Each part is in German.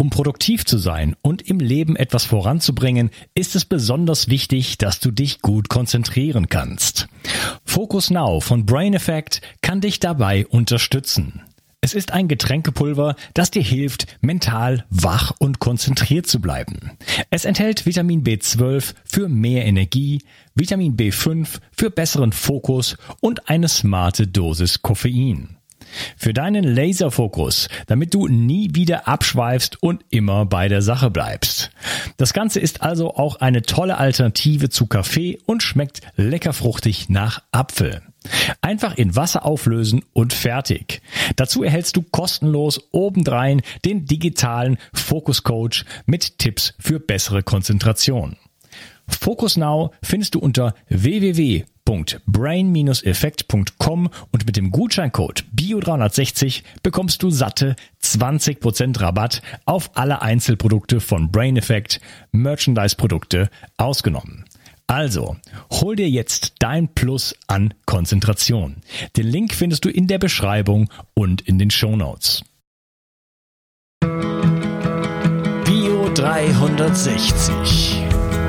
Um produktiv zu sein und im Leben etwas voranzubringen, ist es besonders wichtig, dass du dich gut konzentrieren kannst. Focus Now von Brain Effect kann dich dabei unterstützen. Es ist ein Getränkepulver, das dir hilft, mental wach und konzentriert zu bleiben. Es enthält Vitamin B12 für mehr Energie, Vitamin B5 für besseren Fokus und eine smarte Dosis Koffein. Für deinen Laserfokus, damit du nie wieder abschweifst und immer bei der Sache bleibst. Das Ganze ist also auch eine tolle Alternative zu Kaffee und schmeckt lecker fruchtig nach Apfel. Einfach in Wasser auflösen und fertig. Dazu erhältst du kostenlos obendrein den digitalen Fokus Coach mit Tipps für bessere Konzentration. Focus Now findest du unter www www.brain-effekt.com und mit dem Gutscheincode BIO360 bekommst du satte 20% Rabatt auf alle Einzelprodukte von Brain Effect, Merchandise-Produkte ausgenommen. Also, hol dir jetzt dein Plus an Konzentration. Den Link findest du in der Beschreibung und in den Show Notes. Bio 360.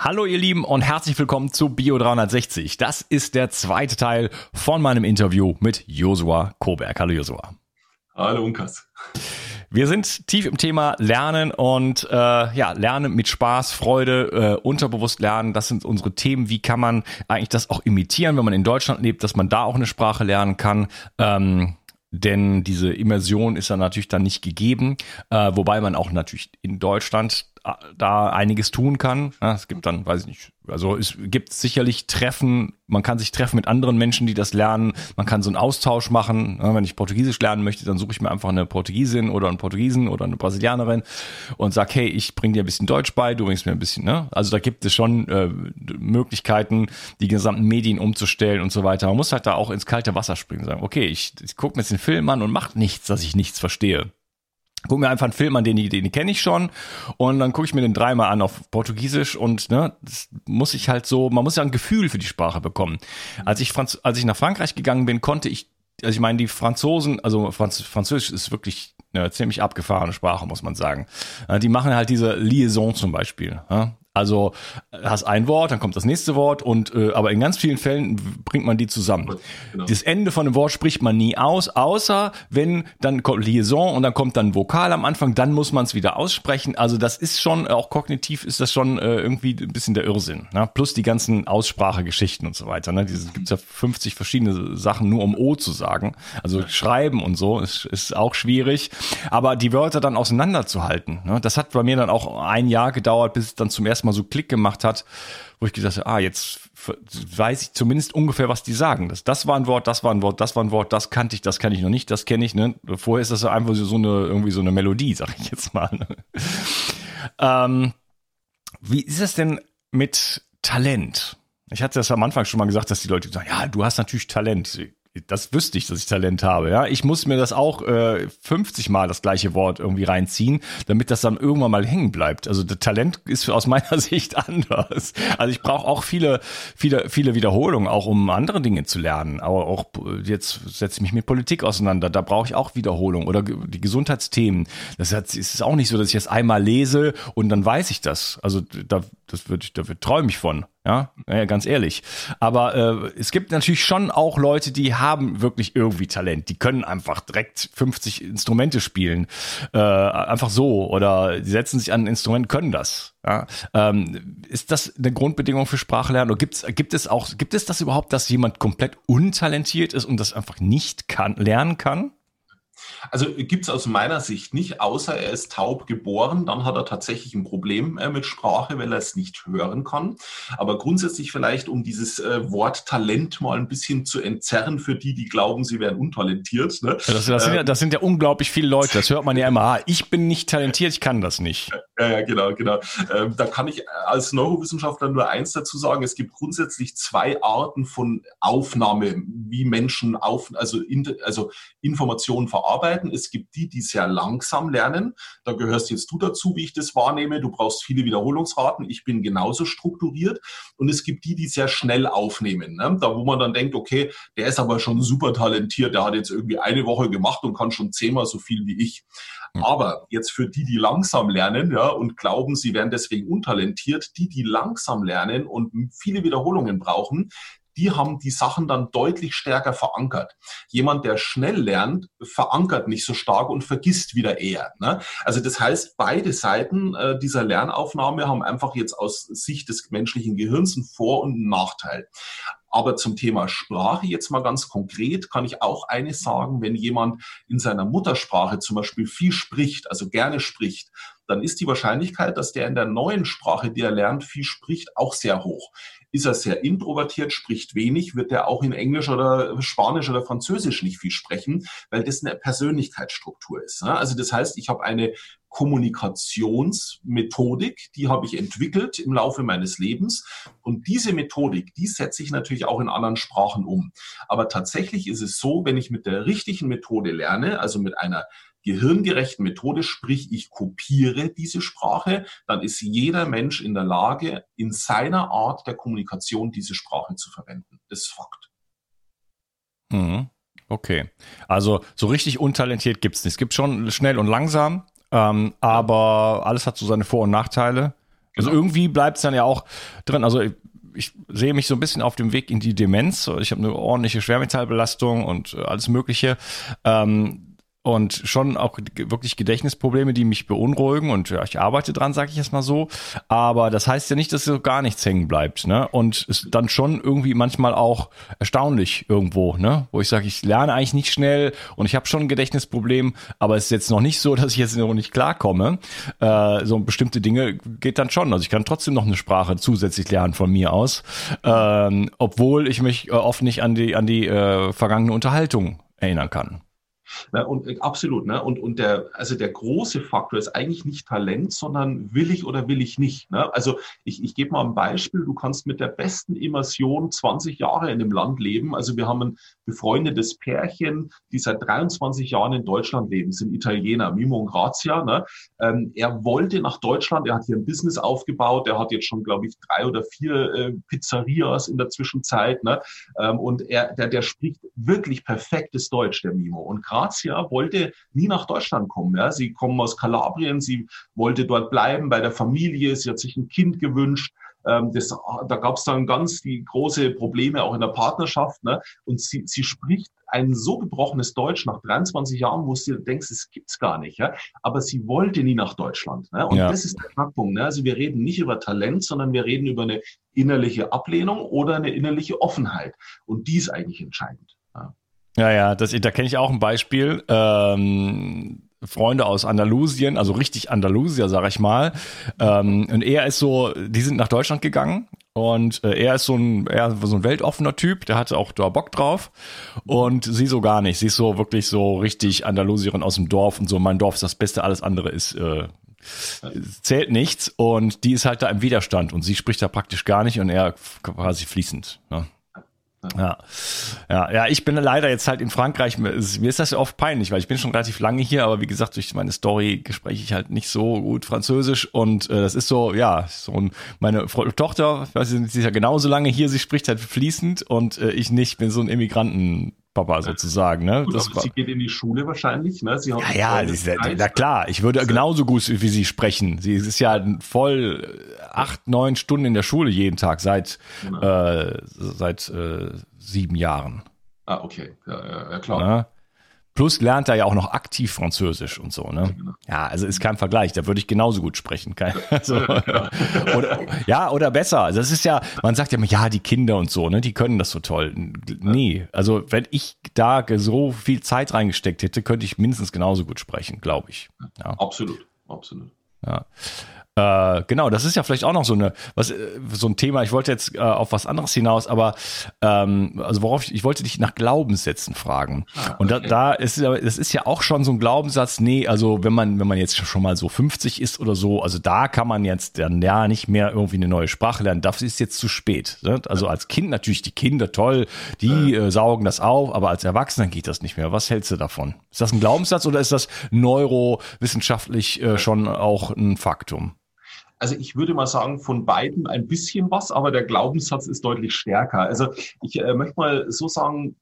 Hallo ihr Lieben und herzlich willkommen zu Bio 360. Das ist der zweite Teil von meinem Interview mit Josua Koberg. Hallo Josua. Hallo Unkas. Wir sind tief im Thema Lernen und äh, ja, Lernen mit Spaß, Freude, äh, unterbewusst lernen. Das sind unsere Themen. Wie kann man eigentlich das auch imitieren, wenn man in Deutschland lebt, dass man da auch eine Sprache lernen kann? Ähm, denn diese Immersion ist dann natürlich dann nicht gegeben, äh, wobei man auch natürlich in Deutschland da einiges tun kann. Ja, es gibt dann, weiß ich nicht, also es gibt sicherlich Treffen, man kann sich treffen mit anderen Menschen, die das lernen. Man kann so einen Austausch machen. Wenn ich Portugiesisch lernen möchte, dann suche ich mir einfach eine Portugiesin oder einen Portugiesen oder eine Brasilianerin und sag, hey, ich bringe dir ein bisschen Deutsch bei, du bringst mir ein bisschen, ne? Also da gibt es schon äh, Möglichkeiten, die gesamten Medien umzustellen und so weiter. Man muss halt da auch ins kalte Wasser springen, sagen, okay, ich, ich gucke mir jetzt den Film an und mach nichts, dass ich nichts verstehe guck mir einfach einen Film an, den, den, den kenne ich schon und dann gucke ich mir den dreimal an auf Portugiesisch und ne, das muss ich halt so, man muss ja ein Gefühl für die Sprache bekommen. Als ich Franz als ich nach Frankreich gegangen bin, konnte ich also ich meine, die Franzosen, also Franz Französisch ist wirklich eine ziemlich abgefahrene Sprache, muss man sagen. Die machen halt diese Liaison zum Beispiel. Also hast ein Wort, dann kommt das nächste Wort und äh, aber in ganz vielen Fällen bringt man die zusammen. Genau. Das Ende von einem Wort spricht man nie aus, außer wenn dann kommt Liaison und dann kommt dann Vokal am Anfang, dann muss man es wieder aussprechen. Also das ist schon auch kognitiv ist das schon äh, irgendwie ein bisschen der Irrsinn. Ne? Plus die ganzen Aussprachegeschichten und so weiter. Ne? Es gibt ja 50 verschiedene Sachen nur um O zu sagen. Also schreiben und so ist, ist auch schwierig. Aber die Wörter dann auseinanderzuhalten, ne? das hat bei mir dann auch ein Jahr gedauert, bis es dann zum ersten Mal so Klick gemacht hat, wo ich gedacht habe, ah, jetzt weiß ich zumindest ungefähr, was die sagen. Das, das war ein Wort, das war ein Wort, das war ein Wort, das kannte ich, das kann ich noch nicht, das kenne ich. Ne? Vorher ist das einfach so eine, irgendwie so eine Melodie, sag ich jetzt mal. Ne? Ähm, wie ist es denn mit Talent? Ich hatte das am Anfang schon mal gesagt, dass die Leute sagen, ja, du hast natürlich Talent das wüsste ich, dass ich Talent habe. Ja, ich muss mir das auch äh, 50 Mal das gleiche Wort irgendwie reinziehen, damit das dann irgendwann mal hängen bleibt. Also das Talent ist aus meiner Sicht anders. Also ich brauche auch viele, viele, viele Wiederholungen, auch um andere Dinge zu lernen. Aber auch jetzt setze ich mich mit Politik auseinander. Da brauche ich auch Wiederholung oder die Gesundheitsthemen. Das ist auch nicht so, dass ich das einmal lese und dann weiß ich das. Also da, das wird, da wird träume ich von. Ja, ganz ehrlich. Aber äh, es gibt natürlich schon auch Leute, die haben wirklich irgendwie Talent. Die können einfach direkt 50 Instrumente spielen. Äh, einfach so. Oder die setzen sich an ein Instrument, können das. Ja? Ähm, ist das eine Grundbedingung für Sprachlernen? Oder gibt's, gibt es auch, gibt es das überhaupt, dass jemand komplett untalentiert ist und das einfach nicht kann, lernen kann? Also gibt es aus meiner Sicht nicht, außer er ist taub geboren, dann hat er tatsächlich ein Problem äh, mit Sprache, weil er es nicht hören kann. Aber grundsätzlich vielleicht, um dieses äh, Wort Talent mal ein bisschen zu entzerren für die, die glauben, sie wären untalentiert. Ne? Ja, das, das, sind ja, das sind ja unglaublich viele Leute, das hört man ja immer, ah, ich bin nicht talentiert, ich kann das nicht. Ja, ja genau, genau. Ähm, da kann ich als Neurowissenschaftler nur eins dazu sagen, es gibt grundsätzlich zwei Arten von Aufnahme, wie Menschen auf, also, in, also Informationen verarbeiten. Es gibt die, die sehr langsam lernen. Da gehörst jetzt du dazu, wie ich das wahrnehme. Du brauchst viele Wiederholungsraten. Ich bin genauso strukturiert. Und es gibt die, die sehr schnell aufnehmen. Ne? Da, wo man dann denkt, okay, der ist aber schon super talentiert. Der hat jetzt irgendwie eine Woche gemacht und kann schon zehnmal so viel wie ich. Hm. Aber jetzt für die, die langsam lernen, ja, und glauben, sie wären deswegen untalentiert, die, die langsam lernen und viele Wiederholungen brauchen, die haben die Sachen dann deutlich stärker verankert. Jemand, der schnell lernt, verankert nicht so stark und vergisst wieder eher. Ne? Also das heißt, beide Seiten äh, dieser Lernaufnahme haben einfach jetzt aus Sicht des menschlichen Gehirns einen Vor- und einen Nachteil. Aber zum Thema Sprache jetzt mal ganz konkret kann ich auch eines sagen, wenn jemand in seiner Muttersprache zum Beispiel viel spricht, also gerne spricht, dann ist die Wahrscheinlichkeit, dass der in der neuen Sprache, die er lernt, viel spricht, auch sehr hoch. Ist er sehr introvertiert, spricht wenig, wird er auch in Englisch oder Spanisch oder Französisch nicht viel sprechen, weil das eine Persönlichkeitsstruktur ist. Also das heißt, ich habe eine Kommunikationsmethodik, die habe ich entwickelt im Laufe meines Lebens. Und diese Methodik, die setze ich natürlich auch in anderen Sprachen um. Aber tatsächlich ist es so, wenn ich mit der richtigen Methode lerne, also mit einer gehirngerechten Methode, sprich ich kopiere diese Sprache, dann ist jeder Mensch in der Lage, in seiner Art der Kommunikation diese Sprache zu verwenden. Das ist Fakt. Mhm. Okay. Also so richtig untalentiert gibt es nicht. Es gibt schon schnell und langsam, ähm, aber alles hat so seine Vor- und Nachteile. Also genau. irgendwie bleibt es dann ja auch drin. Also ich, ich sehe mich so ein bisschen auf dem Weg in die Demenz. Ich habe eine ordentliche Schwermetallbelastung und alles Mögliche. Ähm, und schon auch wirklich Gedächtnisprobleme, die mich beunruhigen und ja, ich arbeite dran, sage ich jetzt mal so. Aber das heißt ja nicht, dass so gar nichts hängen bleibt, ne? Und ist dann schon irgendwie manchmal auch erstaunlich irgendwo, ne? Wo ich sage, ich lerne eigentlich nicht schnell und ich habe schon ein Gedächtnisproblem, aber es ist jetzt noch nicht so, dass ich jetzt noch nicht klarkomme. Äh, so bestimmte Dinge geht dann schon. Also ich kann trotzdem noch eine Sprache zusätzlich lernen von mir aus, ähm, obwohl ich mich äh, oft nicht an die an die äh, vergangene Unterhaltung erinnern kann. Ne? Und äh, absolut, ne? Und, und der, also der große Faktor ist eigentlich nicht Talent, sondern will ich oder will ich nicht. Ne? Also ich, ich gebe mal ein Beispiel, du kannst mit der besten Immersion 20 Jahre in dem Land leben. Also wir haben ein befreundetes Pärchen, die seit 23 Jahren in Deutschland leben, sind Italiener, Mimo und Grazia. Ne? Ähm, er wollte nach Deutschland, er hat hier ein Business aufgebaut, er hat jetzt schon, glaube ich, drei oder vier äh, Pizzerias in der Zwischenzeit. Ne? Ähm, und er, der, der spricht wirklich perfektes Deutsch, der Mimo. Und Grazia wollte nie nach Deutschland kommen. Ja. Sie kommen aus Kalabrien, sie wollte dort bleiben bei der Familie, sie hat sich ein Kind gewünscht. Ähm, das, da gab es dann ganz die große Probleme auch in der Partnerschaft. Ne? Und sie, sie spricht ein so gebrochenes Deutsch nach 23 Jahren, wo du denkst, es gibt's gar nicht. Ja? Aber sie wollte nie nach Deutschland. Ne? Und ja. das ist der Knackpunkt. Ne? Also wir reden nicht über Talent, sondern wir reden über eine innerliche Ablehnung oder eine innerliche Offenheit. Und die ist eigentlich entscheidend. Ja. Ja, ja, das, da kenne ich auch ein Beispiel. Ähm, Freunde aus Andalusien, also richtig Andalusier, sag ich mal. Ähm, und er ist so, die sind nach Deutschland gegangen und äh, er ist so ein, er so ein weltoffener Typ, der hatte auch da Bock drauf. Und sie so gar nicht. Sie ist so wirklich so richtig Andalusierin aus dem Dorf und so, mein Dorf ist das Beste, alles andere ist äh, zählt nichts. Und die ist halt da im Widerstand und sie spricht da praktisch gar nicht und er quasi fließend. Ne? Ja. ja, ja, ich bin leider jetzt halt in Frankreich. Mir ist das ja oft peinlich, weil ich bin schon relativ lange hier, aber wie gesagt, durch meine Story spreche ich halt nicht so gut Französisch und äh, das ist so, ja, so ein, meine Tochter, weiß ich, sie ist ja genauso lange hier, sie spricht halt fließend und äh, ich nicht, bin so ein Immigranten Papa sozusagen. Ne? Gut, das sie geht in die Schule wahrscheinlich. Ne? Sie hat ja, ja, ist, na klar, ich würde genauso gut wie sie sprechen. Sie ist ja voll acht, neun Stunden in der Schule jeden Tag seit, genau. äh, seit äh, sieben Jahren. Ah, okay, ja, ja klar. Ne? Plus lernt er ja auch noch aktiv Französisch und so, ne? Genau. Ja, also ist kein Vergleich. Da würde ich genauso gut sprechen. Kein, also, oder, ja, oder besser. Also das ist ja, man sagt ja immer, ja, die Kinder und so, ne, die können das so toll. Nee, also wenn ich da so viel Zeit reingesteckt hätte, könnte ich mindestens genauso gut sprechen, glaube ich. Ja. Absolut, absolut. Ja. Äh, genau, das ist ja vielleicht auch noch so eine, was, äh, so ein Thema. Ich wollte jetzt äh, auf was anderes hinaus, aber ähm, also worauf ich, ich wollte dich nach Glaubenssätzen fragen. Ah, okay. Und da, da ist das ist ja auch schon so ein Glaubenssatz. Nee, also wenn man wenn man jetzt schon mal so 50 ist oder so, also da kann man jetzt dann ja nicht mehr irgendwie eine neue Sprache lernen. Das ist jetzt zu spät. Ne? Also als Kind natürlich die Kinder toll, die äh, saugen das auf, aber als Erwachsener geht das nicht mehr. Was hältst du davon? Ist das ein Glaubenssatz oder ist das neurowissenschaftlich äh, schon auch ein Faktum? Also ich würde mal sagen, von beiden ein bisschen was, aber der Glaubenssatz ist deutlich stärker. Also ich äh, möchte mal so sagen,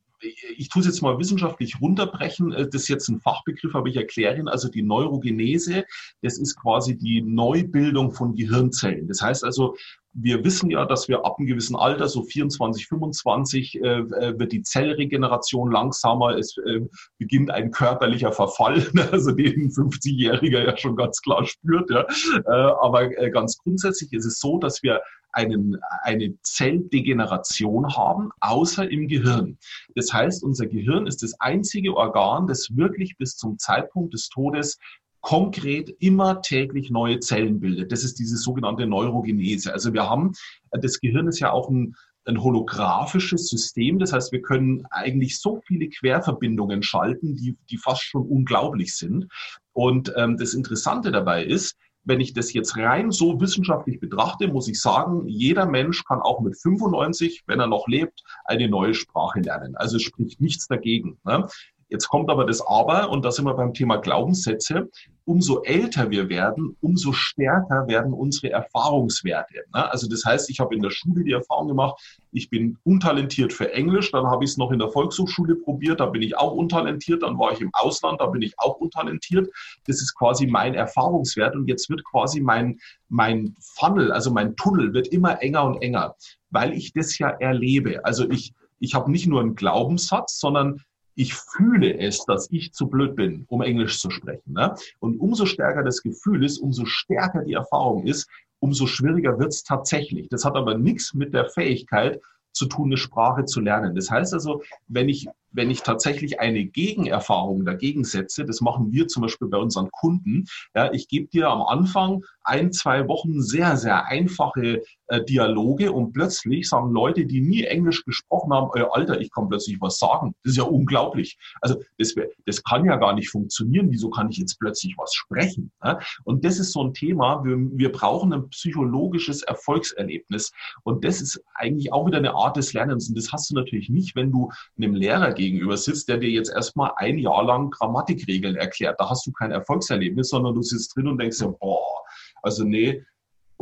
ich tue es jetzt mal wissenschaftlich runterbrechen. Äh, das ist jetzt ein Fachbegriff, aber ich erkläre ihn. Also die Neurogenese, das ist quasi die Neubildung von Gehirnzellen. Das heißt also, wir wissen ja, dass wir ab einem gewissen Alter, so 24, 25, äh, äh, wird die Zellregeneration langsamer. Es äh, beginnt ein körperlicher Verfall, also den ein 50-Jähriger ja schon ganz klar spürt. Ja. Äh, aber äh, ganz grundsätzlich ist es so, dass wir einen, eine Zelldegeneration haben, außer im Gehirn. Das heißt, unser Gehirn ist das einzige Organ, das wirklich bis zum Zeitpunkt des Todes konkret immer täglich neue Zellen bildet. Das ist diese sogenannte Neurogenese. Also wir haben, das Gehirn ist ja auch ein, ein holographisches System. Das heißt, wir können eigentlich so viele Querverbindungen schalten, die, die fast schon unglaublich sind. Und ähm, das Interessante dabei ist, wenn ich das jetzt rein so wissenschaftlich betrachte, muss ich sagen, jeder Mensch kann auch mit 95, wenn er noch lebt, eine neue Sprache lernen. Also es spricht nichts dagegen. Ne? Jetzt kommt aber das Aber, und da sind wir beim Thema Glaubenssätze. Umso älter wir werden, umso stärker werden unsere Erfahrungswerte. Ne? Also das heißt, ich habe in der Schule die Erfahrung gemacht, ich bin untalentiert für Englisch, dann habe ich es noch in der Volkshochschule probiert, da bin ich auch untalentiert, dann war ich im Ausland, da bin ich auch untalentiert. Das ist quasi mein Erfahrungswert und jetzt wird quasi mein, mein Funnel, also mein Tunnel wird immer enger und enger, weil ich das ja erlebe. Also ich, ich habe nicht nur einen Glaubenssatz, sondern ich fühle es, dass ich zu blöd bin, um Englisch zu sprechen. Ne? Und umso stärker das Gefühl ist, umso stärker die Erfahrung ist, umso schwieriger wird es tatsächlich. Das hat aber nichts mit der Fähigkeit zu tun, eine Sprache zu lernen. Das heißt also, wenn ich wenn ich tatsächlich eine Gegenerfahrung dagegen setze, das machen wir zum Beispiel bei unseren Kunden, ja, ich gebe dir am Anfang ein, zwei Wochen sehr, sehr einfache äh, Dialoge und plötzlich sagen Leute, die nie Englisch gesprochen haben, äh, Alter, ich kann plötzlich was sagen. Das ist ja unglaublich. Also das, das kann ja gar nicht funktionieren. Wieso kann ich jetzt plötzlich was sprechen? Ja? Und das ist so ein Thema. Wir, wir brauchen ein psychologisches Erfolgserlebnis. Und das ist eigentlich auch wieder eine Art des Lernens. Und das hast du natürlich nicht, wenn du einem Lehrer gegenüber sitzt, der dir jetzt erstmal ein Jahr lang Grammatikregeln erklärt. Da hast du kein Erfolgserlebnis, sondern du sitzt drin und denkst dir, boah, also nee,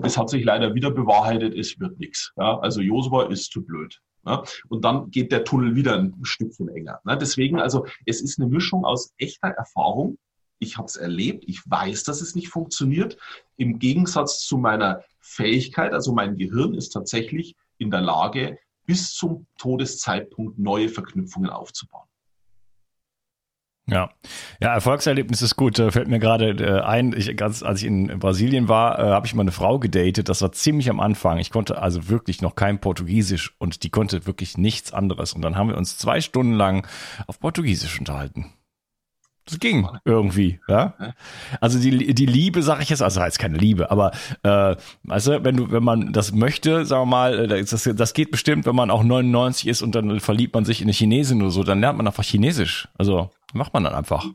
es hat sich leider wieder bewahrheitet, es wird nichts. Ja, also Josua ist zu blöd. Ja, und dann geht der Tunnel wieder ein Stückchen enger. Ne? Deswegen, also es ist eine Mischung aus echter Erfahrung. Ich habe es erlebt, ich weiß, dass es nicht funktioniert. Im Gegensatz zu meiner Fähigkeit, also mein Gehirn ist tatsächlich in der Lage, bis zum Todeszeitpunkt neue Verknüpfungen aufzubauen. Ja, ja, Erfolgserlebnis ist gut. Da fällt mir gerade äh, ein, ich, ganz, als ich in Brasilien war, äh, habe ich mal eine Frau gedatet. Das war ziemlich am Anfang. Ich konnte also wirklich noch kein Portugiesisch und die konnte wirklich nichts anderes. Und dann haben wir uns zwei Stunden lang auf Portugiesisch unterhalten. Das ging irgendwie, ja. Also die, die Liebe, sag ich jetzt, also jetzt keine Liebe, aber äh, weißt du, wenn du, wenn man das möchte, sagen wir mal, äh, das, das geht bestimmt, wenn man auch 99 ist und dann verliebt man sich in eine Chinesin oder so, dann lernt man einfach Chinesisch. Also macht man dann einfach.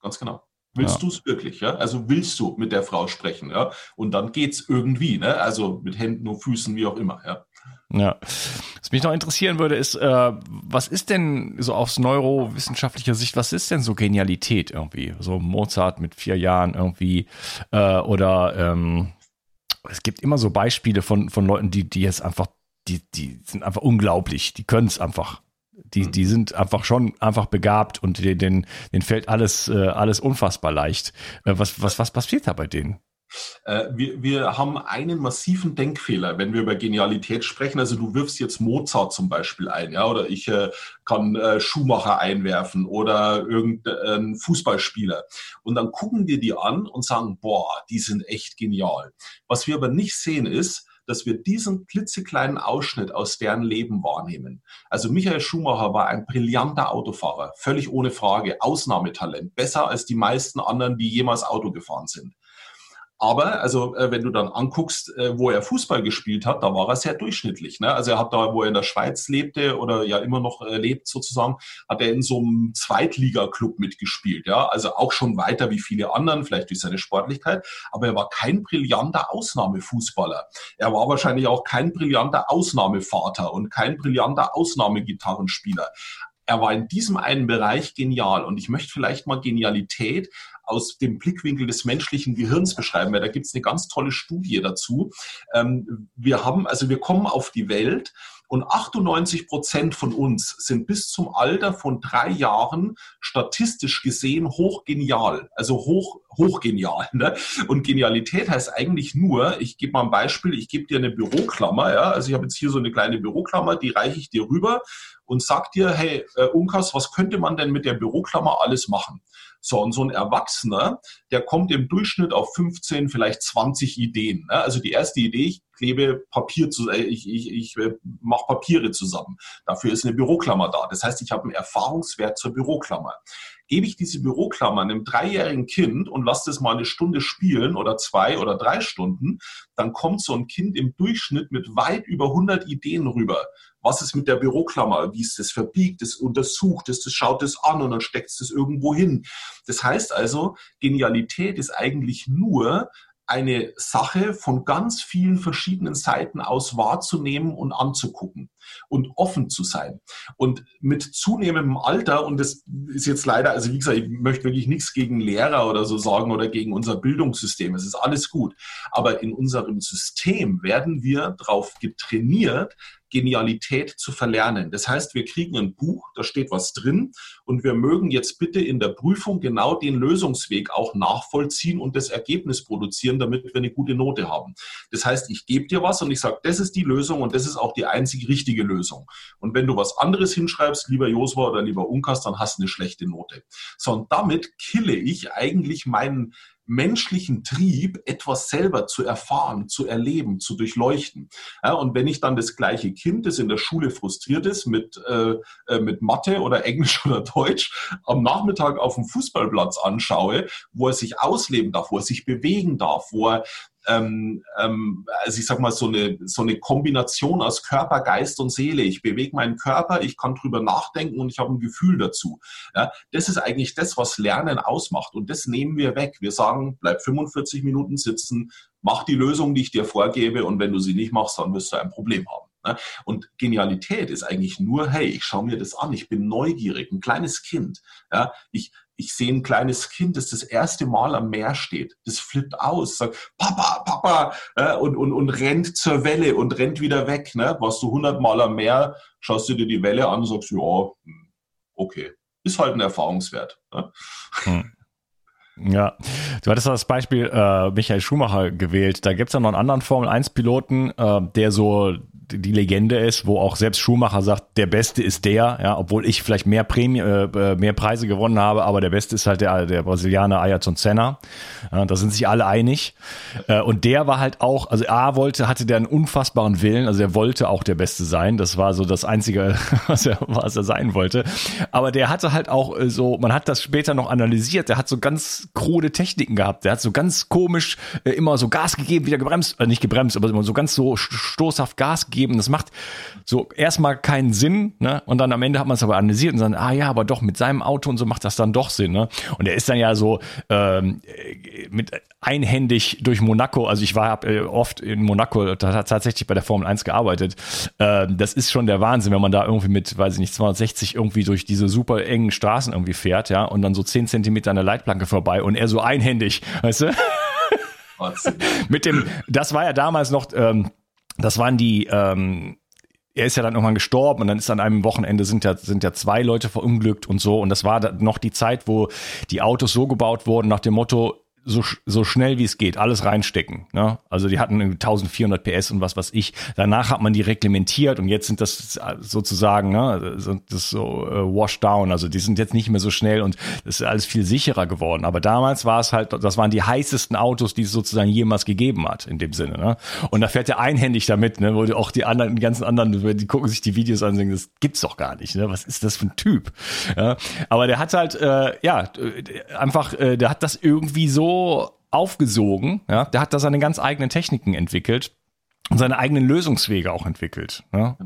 Ganz genau. Willst ja. du es wirklich, ja? Also willst du mit der Frau sprechen, ja? Und dann geht's irgendwie, ne? Also mit Händen und Füßen, wie auch immer, ja. Ja. Was mich noch interessieren würde, ist, äh, was ist denn so aus neurowissenschaftlicher Sicht, was ist denn so Genialität irgendwie? So Mozart mit vier Jahren irgendwie äh, oder ähm, es gibt immer so Beispiele von, von Leuten, die, die jetzt einfach, die, die sind einfach unglaublich, die können es einfach. Die, die sind einfach schon einfach begabt und denen, denen fällt alles, äh, alles unfassbar leicht. Äh, was, was, was passiert da bei denen? Äh, wir, wir haben einen massiven Denkfehler, wenn wir über Genialität sprechen. Also du wirfst jetzt Mozart zum Beispiel ein, ja, oder ich äh, kann äh, Schuhmacher einwerfen oder irgendein Fußballspieler. Und dann gucken wir die an und sagen, boah, die sind echt genial. Was wir aber nicht sehen ist, dass wir diesen klitzekleinen Ausschnitt aus deren Leben wahrnehmen. Also Michael Schumacher war ein brillanter Autofahrer, völlig ohne Frage, Ausnahmetalent, besser als die meisten anderen, die jemals Auto gefahren sind. Aber also äh, wenn du dann anguckst, äh, wo er Fußball gespielt hat, da war er sehr durchschnittlich. Ne? Also er hat da, wo er in der Schweiz lebte oder ja immer noch äh, lebt sozusagen, hat er in so einem Zweitliga-Club mitgespielt. Ja, also auch schon weiter wie viele anderen, vielleicht durch seine Sportlichkeit. Aber er war kein brillanter Ausnahmefußballer. Er war wahrscheinlich auch kein brillanter Ausnahmevater und kein brillanter Ausnahmegitarrenspieler er war in diesem einen Bereich genial. Und ich möchte vielleicht mal Genialität aus dem Blickwinkel des menschlichen Gehirns beschreiben, weil da gibt es eine ganz tolle Studie dazu. Ähm, wir haben, also wir kommen auf die Welt und 98 Prozent von uns sind bis zum Alter von drei Jahren statistisch gesehen hochgenial, also hoch, hochgenial. Ne? Und Genialität heißt eigentlich nur, ich gebe mal ein Beispiel, ich gebe dir eine Büroklammer, ja, also ich habe jetzt hier so eine kleine Büroklammer, die reiche ich dir rüber und sag dir, hey, äh, Unkas, was könnte man denn mit der Büroklammer alles machen? So, und so ein Erwachsener, der kommt im Durchschnitt auf 15, vielleicht 20 Ideen. Ne? Also die erste Idee, ich klebe Papier zu, äh, ich, ich, ich äh, mache Papiere zusammen. Dafür ist eine Büroklammer da. Das heißt, ich habe einen Erfahrungswert zur Büroklammer. Gebe ich diese Büroklammer einem dreijährigen Kind und lasse das mal eine Stunde spielen oder zwei oder drei Stunden, dann kommt so ein Kind im Durchschnitt mit weit über 100 Ideen rüber was ist mit der Büroklammer, wie ist das verbiegt, das untersucht, das, das schaut es an und dann steckt es das irgendwo hin. Das heißt also, Genialität ist eigentlich nur eine Sache von ganz vielen verschiedenen Seiten aus wahrzunehmen und anzugucken und offen zu sein. Und mit zunehmendem Alter, und das ist jetzt leider, also wie gesagt, ich möchte wirklich nichts gegen Lehrer oder so sagen oder gegen unser Bildungssystem, es ist alles gut, aber in unserem System werden wir darauf getrainiert, Genialität zu verlernen. Das heißt, wir kriegen ein Buch, da steht was drin und wir mögen jetzt bitte in der Prüfung genau den Lösungsweg auch nachvollziehen und das Ergebnis produzieren, damit wir eine gute Note haben. Das heißt, ich gebe dir was und ich sage, das ist die Lösung und das ist auch die einzig richtige Lösung. Und wenn du was anderes hinschreibst, lieber Josua oder lieber Unkas, dann hast du eine schlechte Note. So, und damit kille ich eigentlich meinen menschlichen Trieb, etwas selber zu erfahren, zu erleben, zu durchleuchten. Ja, und wenn ich dann das gleiche Kind, das in der Schule frustriert ist mit, äh, äh mit Mathe oder Englisch oder Deutsch, am Nachmittag auf dem Fußballplatz anschaue, wo er sich ausleben darf, wo er sich bewegen darf, wo er ähm, ähm, also ich sag mal, so eine, so eine Kombination aus Körper, Geist und Seele. Ich bewege meinen Körper, ich kann drüber nachdenken und ich habe ein Gefühl dazu. Ja, das ist eigentlich das, was Lernen ausmacht. Und das nehmen wir weg. Wir sagen, bleib 45 Minuten sitzen, mach die Lösung, die ich dir vorgebe, und wenn du sie nicht machst, dann wirst du ein Problem haben. Und Genialität ist eigentlich nur, hey, ich schaue mir das an, ich bin neugierig, ein kleines Kind. Ja, ich, ich sehe ein kleines Kind, das das erste Mal am Meer steht. Das flippt aus, sagt Papa, Papa äh, und, und, und rennt zur Welle und rennt wieder weg. Ne? Warst du hundertmal am Meer, schaust du dir die Welle an und sagst, ja, hm, okay, ist halt ein Erfahrungswert. Ne? Hm. Ja, du hattest das Beispiel äh, Michael Schumacher gewählt. Da gibt es ja noch einen anderen Formel-1-Piloten, äh, der so die Legende ist, wo auch selbst Schumacher sagt, der Beste ist der, ja, obwohl ich vielleicht mehr Prämie, äh, äh, mehr Preise gewonnen habe, aber der Beste ist halt der, der Brasilianer Ayrton Senna. Ja, da sind sich alle einig. Äh, und der war halt auch, also A wollte, hatte der einen unfassbaren Willen, also er wollte auch der Beste sein. Das war so das Einzige, was er, was er sein wollte. Aber der hatte halt auch äh, so, man hat das später noch analysiert, der hat so ganz krude Techniken gehabt. Der hat so ganz komisch äh, immer so Gas gegeben, wieder gebremst, äh, nicht gebremst, aber immer so ganz so stoßhaft Gas gegeben geben. Das macht so erstmal keinen Sinn, ne? Und dann am Ende hat man es aber analysiert und sagt, ah ja, aber doch mit seinem Auto und so macht das dann doch Sinn, ne? Und er ist dann ja so ähm, mit einhändig durch Monaco. Also ich war hab, äh, oft in Monaco tatsächlich bei der Formel 1 gearbeitet. Äh, das ist schon der Wahnsinn, wenn man da irgendwie mit, weiß ich nicht, 260 irgendwie durch diese super engen Straßen irgendwie fährt, ja, und dann so 10 Zentimeter an der Leitplanke vorbei und er so einhändig, weißt du? mit dem, das war ja damals noch, ähm, das waren die, ähm, er ist ja dann irgendwann gestorben und dann ist an einem Wochenende sind ja, sind ja zwei Leute verunglückt und so. Und das war noch die Zeit, wo die Autos so gebaut wurden nach dem Motto, so, so schnell wie es geht, alles reinstecken. Ne? Also die hatten 1400 PS und was was ich. Danach hat man die reglementiert und jetzt sind das sozusagen, ne, sind das so äh, washed down. Also die sind jetzt nicht mehr so schnell und das ist alles viel sicherer geworden. Aber damals war es halt, das waren die heißesten Autos, die es sozusagen jemals gegeben hat in dem Sinne. Ne? Und da fährt er einhändig damit, ne, wo auch die anderen, die ganzen anderen, die gucken sich die Videos an und sagen, das gibt's doch gar nicht. Ne? Was ist das für ein Typ? Ja? Aber der hat halt, äh, ja, einfach, äh, der hat das irgendwie so aufgesogen. Ja? Der hat da seine ganz eigenen Techniken entwickelt und seine eigenen Lösungswege auch entwickelt. Ja?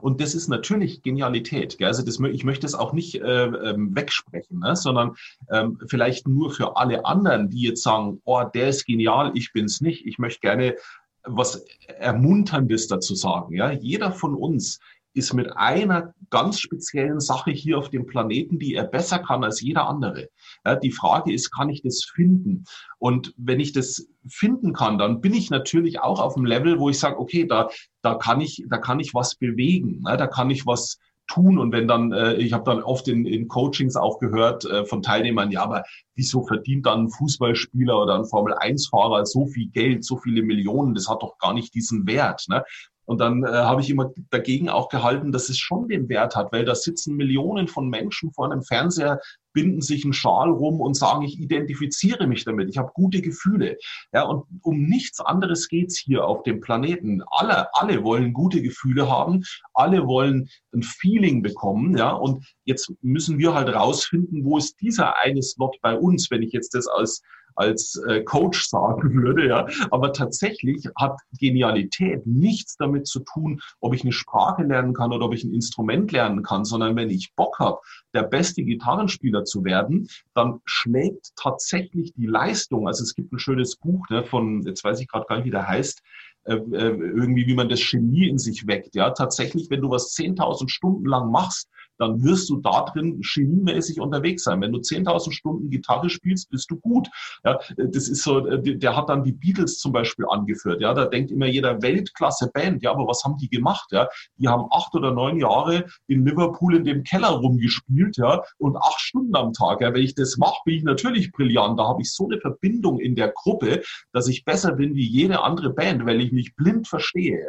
Und das ist natürlich Genialität. Gell? Also das, ich möchte es auch nicht äh, ähm, wegsprechen, ne? sondern ähm, vielleicht nur für alle anderen, die jetzt sagen, oh, der ist genial, ich bin's nicht. Ich möchte gerne was Ermunterndes dazu sagen. Ja? Jeder von uns ist mit einer ganz speziellen Sache hier auf dem Planeten, die er besser kann als jeder andere. Ja, die Frage ist, kann ich das finden? Und wenn ich das finden kann, dann bin ich natürlich auch auf dem Level, wo ich sage, okay, da, da kann ich, da kann ich was bewegen, ne? da kann ich was tun. Und wenn dann, äh, ich habe dann oft in, in Coachings auch gehört äh, von Teilnehmern, ja, aber wieso verdient dann ein Fußballspieler oder ein Formel-1-Fahrer so viel Geld, so viele Millionen? Das hat doch gar nicht diesen Wert. Ne? Und dann äh, habe ich immer dagegen auch gehalten, dass es schon den Wert hat, weil da sitzen Millionen von Menschen vor einem Fernseher, binden sich einen Schal rum und sagen, ich identifiziere mich damit, ich habe gute Gefühle. Ja, und um nichts anderes geht's hier auf dem Planeten. Alle, alle wollen gute Gefühle haben, alle wollen ein Feeling bekommen, ja, und jetzt müssen wir halt rausfinden, wo ist dieser eine Slot bei uns, wenn ich jetzt das als als äh, Coach sagen würde, ja. Aber tatsächlich hat Genialität nichts damit zu tun, ob ich eine Sprache lernen kann oder ob ich ein Instrument lernen kann, sondern wenn ich Bock habe, der beste Gitarrenspieler zu werden, dann schlägt tatsächlich die Leistung. Also es gibt ein schönes Buch ne, von, jetzt weiß ich gerade gar nicht, wie der heißt, äh, äh irgendwie, wie man das Genie in sich weckt. Ja, tatsächlich, wenn du was 10.000 Stunden lang machst, dann wirst du da drin chemiemäßig unterwegs sein. Wenn du 10.000 Stunden Gitarre spielst, bist du gut. Ja, das ist so, der hat dann die Beatles zum Beispiel angeführt. Ja, da denkt immer jeder Weltklasse-Band. Ja, aber was haben die gemacht? Ja, die haben acht oder neun Jahre in Liverpool in dem Keller rumgespielt. Ja, und acht Stunden am Tag. Ja, wenn ich das mache, bin ich natürlich brillant. Da habe ich so eine Verbindung in der Gruppe, dass ich besser bin wie jede andere Band, weil ich mich blind verstehe.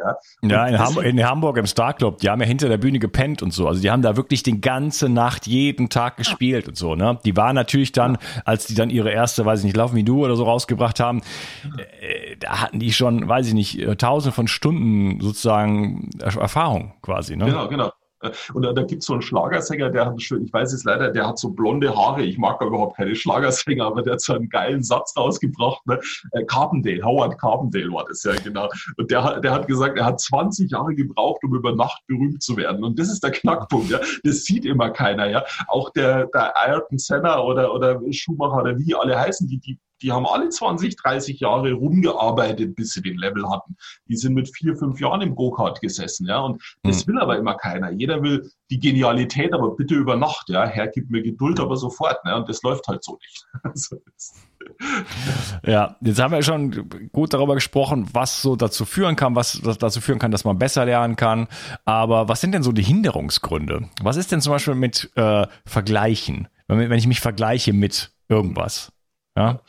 Ja, ja in, Hamburg, in Hamburg im Star Club, die haben ja hinter der Bühne gepennt und so. Also die haben da wirklich wirklich die ganze Nacht, jeden Tag gespielt und so, ne? Die war natürlich dann, als die dann ihre erste, weiß ich nicht, Laufen wie du oder so rausgebracht haben, äh, da hatten die schon, weiß ich nicht, äh, tausende von Stunden sozusagen Erfahrung quasi, ne? Genau, genau. Und da, da gibt es so einen Schlagersänger, der hat schon, ich weiß es leider, der hat so blonde Haare. Ich mag überhaupt keine Schlagersänger, aber der hat so einen geilen Satz rausgebracht. Ne? Äh, Carpendale, Howard Carpendale war das ja genau. Und der, der hat gesagt, er hat 20 Jahre gebraucht, um über Nacht berühmt zu werden. Und das ist der Knackpunkt. Ja? Das sieht immer keiner. Ja? Auch der, der Ayrton Senna oder, oder Schumacher oder wie alle heißen, die, die die haben alle 20, 30 Jahre rumgearbeitet, bis sie den Level hatten. Die sind mit vier, fünf Jahren im Go-Kart gesessen, ja. Und das mhm. will aber immer keiner. Jeder will die Genialität, aber bitte über Nacht, ja. Herr, gib mir Geduld, aber sofort, ne? Und das läuft halt so nicht. ja, jetzt haben wir schon gut darüber gesprochen, was so dazu führen kann, was dazu führen kann, dass man besser lernen kann. Aber was sind denn so die Hinderungsgründe? Was ist denn zum Beispiel mit äh, Vergleichen? Wenn, wenn ich mich vergleiche mit irgendwas? Ja?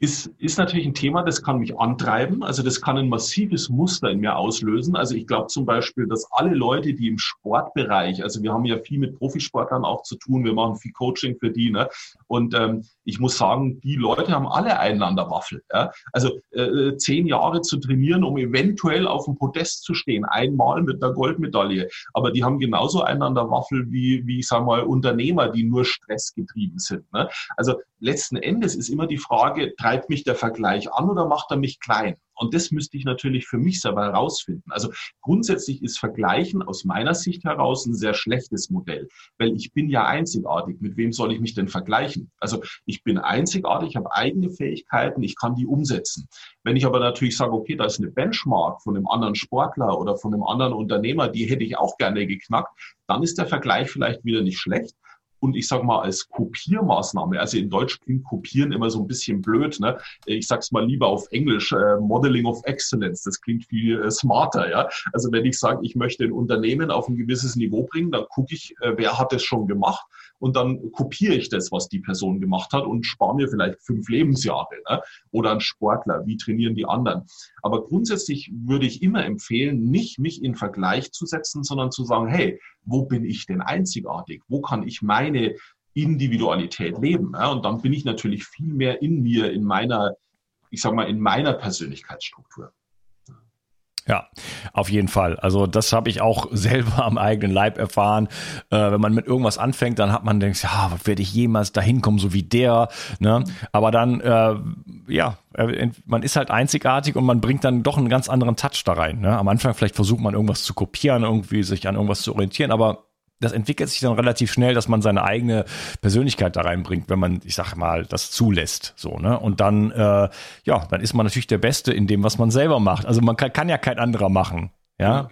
Ist, ist natürlich ein Thema, das kann mich antreiben. Also das kann ein massives Muster in mir auslösen. Also ich glaube zum Beispiel, dass alle Leute, die im Sportbereich, also wir haben ja viel mit Profisportlern auch zu tun, wir machen viel Coaching für die, ne? Und ähm, ich muss sagen, die Leute haben alle einander Waffel. Ja? Also äh, zehn Jahre zu trainieren, um eventuell auf dem Podest zu stehen, einmal mit einer Goldmedaille. Aber die haben genauso einander Waffel wie, wie ich sage mal, Unternehmer, die nur stressgetrieben sind. Ne? Also letzten Endes ist immer die Frage, treibt mich der Vergleich an oder macht er mich klein? Und das müsste ich natürlich für mich selber herausfinden. Also grundsätzlich ist Vergleichen aus meiner Sicht heraus ein sehr schlechtes Modell, weil ich bin ja einzigartig. Mit wem soll ich mich denn vergleichen? Also ich bin einzigartig, ich habe eigene Fähigkeiten, ich kann die umsetzen. Wenn ich aber natürlich sage, okay, da ist eine Benchmark von einem anderen Sportler oder von einem anderen Unternehmer, die hätte ich auch gerne geknackt, dann ist der Vergleich vielleicht wieder nicht schlecht und ich sage mal als Kopiermaßnahme, also in Deutsch klingt Kopieren immer so ein bisschen blöd, ne? Ich sag's mal lieber auf Englisch, äh, Modeling of Excellence, das klingt viel äh, smarter, ja? Also wenn ich sage, ich möchte ein Unternehmen auf ein gewisses Niveau bringen, dann gucke ich, äh, wer hat es schon gemacht und dann kopiere ich das, was die Person gemacht hat und spare mir vielleicht fünf Lebensjahre. Ne? Oder ein Sportler, wie trainieren die anderen? Aber grundsätzlich würde ich immer empfehlen, nicht mich in Vergleich zu setzen, sondern zu sagen, hey, wo bin ich denn einzigartig? Wo kann ich meine Individualität leben? Ja? Und dann bin ich natürlich viel mehr in mir, in meiner, ich sag mal, in meiner Persönlichkeitsstruktur. Ja, auf jeden Fall. Also das habe ich auch selber am eigenen Leib erfahren. Äh, wenn man mit irgendwas anfängt, dann hat man denkt, ja, werde ich jemals dahin kommen, so wie der. Ne? Aber dann, äh, ja, äh, man ist halt einzigartig und man bringt dann doch einen ganz anderen Touch da rein. Ne? Am Anfang vielleicht versucht man irgendwas zu kopieren, irgendwie sich an irgendwas zu orientieren, aber das entwickelt sich dann relativ schnell, dass man seine eigene Persönlichkeit da reinbringt, wenn man, ich sag mal, das zulässt. So, ne? Und dann, äh, ja, dann ist man natürlich der Beste in dem, was man selber macht. Also man kann, kann ja kein anderer machen. Ja.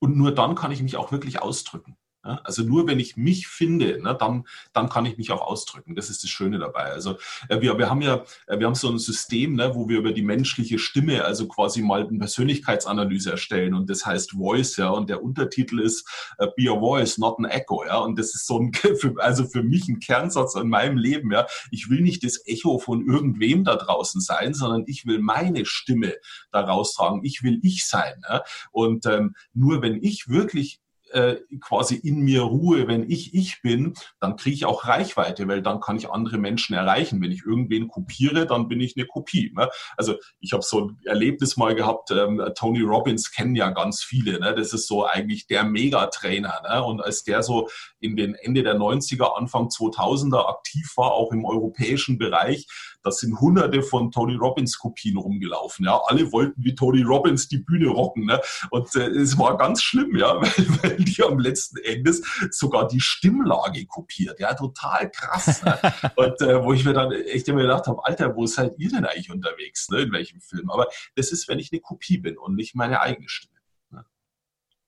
Und nur dann kann ich mich auch wirklich ausdrücken. Also nur wenn ich mich finde, ne, dann, dann kann ich mich auch ausdrücken. Das ist das Schöne dabei. Also äh, wir, wir haben ja, äh, wir haben so ein System, ne, wo wir über die menschliche Stimme, also quasi mal eine Persönlichkeitsanalyse erstellen und das heißt Voice, ja, und der Untertitel ist uh, Be a Voice, not an Echo, ja, und das ist so ein, also für mich ein Kernsatz in meinem Leben, ja. Ich will nicht das Echo von irgendwem da draußen sein, sondern ich will meine Stimme da raustragen. Ich will ich sein, ja. Und ähm, nur wenn ich wirklich äh, quasi in mir Ruhe, wenn ich ich bin, dann kriege ich auch Reichweite, weil dann kann ich andere Menschen erreichen. Wenn ich irgendwen kopiere, dann bin ich eine Kopie. Ne? Also ich habe so ein Erlebnis mal gehabt, ähm, Tony Robbins kennen ja ganz viele. Ne? Das ist so eigentlich der Megatrainer. Ne? Und als der so in den Ende der 90er, Anfang 2000er aktiv war, auch im europäischen Bereich, da sind hunderte von Tony Robbins Kopien rumgelaufen. Ja, alle wollten wie Tony Robbins die Bühne rocken. Ne? Und äh, es war ganz schlimm, ja, weil, weil die am letzten Endes sogar die Stimmlage kopiert. Ja, total krass. Ne? Und äh, wo ich mir dann echt immer gedacht habe, Alter, wo seid ihr denn eigentlich unterwegs? Ne? In welchem Film? Aber das ist, wenn ich eine Kopie bin und nicht meine eigene Stimme. Ne?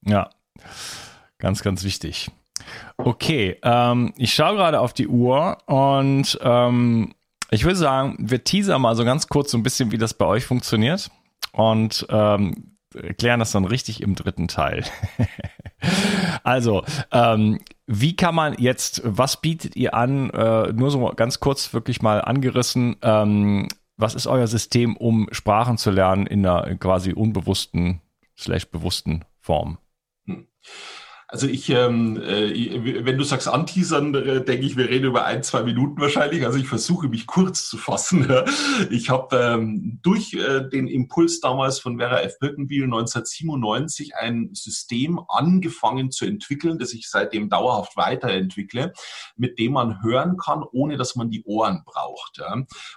Ja, ganz, ganz wichtig. Okay, ähm, ich schaue gerade auf die Uhr und ähm, ich würde sagen, wir teasern mal so ganz kurz so ein bisschen, wie das bei euch funktioniert und ähm, erklären das dann richtig im dritten Teil. also, ähm, wie kann man jetzt, was bietet ihr an, äh, nur so ganz kurz wirklich mal angerissen, ähm, was ist euer System, um Sprachen zu lernen in einer quasi unbewussten, slash bewussten Form? Hm. Also ich, ähm, äh, wenn du sagst anteasern, äh, denke ich, wir reden über ein, zwei Minuten wahrscheinlich. Also ich versuche mich kurz zu fassen. Ich habe ähm, durch äh, den Impuls damals von Vera F. Birkenbiel 1997 ein System angefangen zu entwickeln, das ich seitdem dauerhaft weiterentwickle, mit dem man hören kann, ohne dass man die Ohren braucht.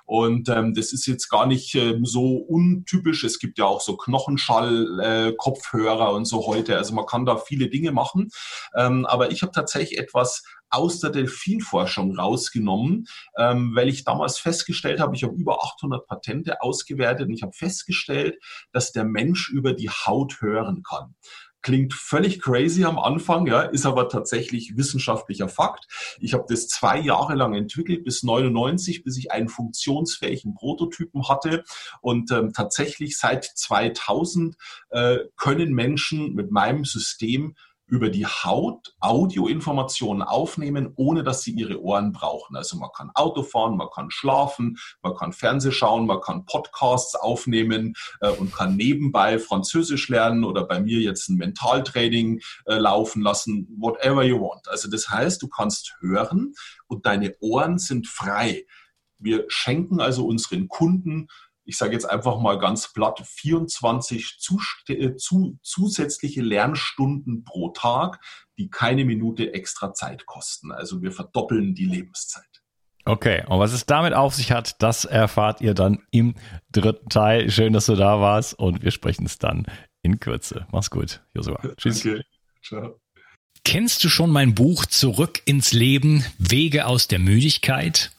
Und ähm, das ist jetzt gar nicht so untypisch. Es gibt ja auch so Knochenschall, äh, Kopfhörer und so heute. Also man kann da viele Dinge machen machen. Ähm, aber ich habe tatsächlich etwas aus der Delfinforschung rausgenommen, ähm, weil ich damals festgestellt habe, ich habe über 800 Patente ausgewertet und ich habe festgestellt, dass der Mensch über die Haut hören kann. Klingt völlig crazy am Anfang, ja, ist aber tatsächlich wissenschaftlicher Fakt. Ich habe das zwei Jahre lang entwickelt, bis 99, bis ich einen funktionsfähigen Prototypen hatte. Und ähm, tatsächlich seit 2000 äh, können Menschen mit meinem System über die Haut Audioinformationen aufnehmen, ohne dass sie ihre Ohren brauchen. Also man kann Auto fahren, man kann schlafen, man kann Fernseh schauen, man kann Podcasts aufnehmen äh, und kann nebenbei Französisch lernen oder bei mir jetzt ein Mentaltraining äh, laufen lassen, whatever you want. Also das heißt, du kannst hören und deine Ohren sind frei. Wir schenken also unseren Kunden ich sage jetzt einfach mal ganz platt, 24 zu, äh, zu, zusätzliche Lernstunden pro Tag, die keine Minute extra Zeit kosten. Also wir verdoppeln die Lebenszeit. Okay, und was es damit auf sich hat, das erfahrt ihr dann im dritten Teil. Schön, dass du da warst und wir sprechen es dann in Kürze. Mach's gut, Joshua. Tschüss. Okay. Ciao. Kennst du schon mein Buch Zurück ins Leben, Wege aus der Müdigkeit?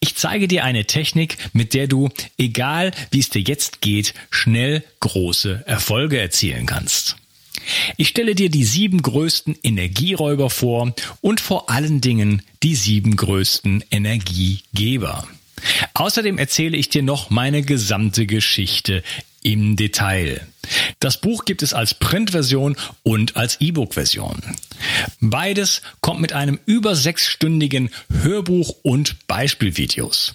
Ich zeige dir eine Technik, mit der du, egal wie es dir jetzt geht, schnell große Erfolge erzielen kannst. Ich stelle dir die sieben größten Energieräuber vor und vor allen Dingen die sieben größten Energiegeber. Außerdem erzähle ich dir noch meine gesamte Geschichte im Detail. Das Buch gibt es als Printversion und als E-Book-Version. Beides kommt mit einem über sechsstündigen Hörbuch und Beispielvideos.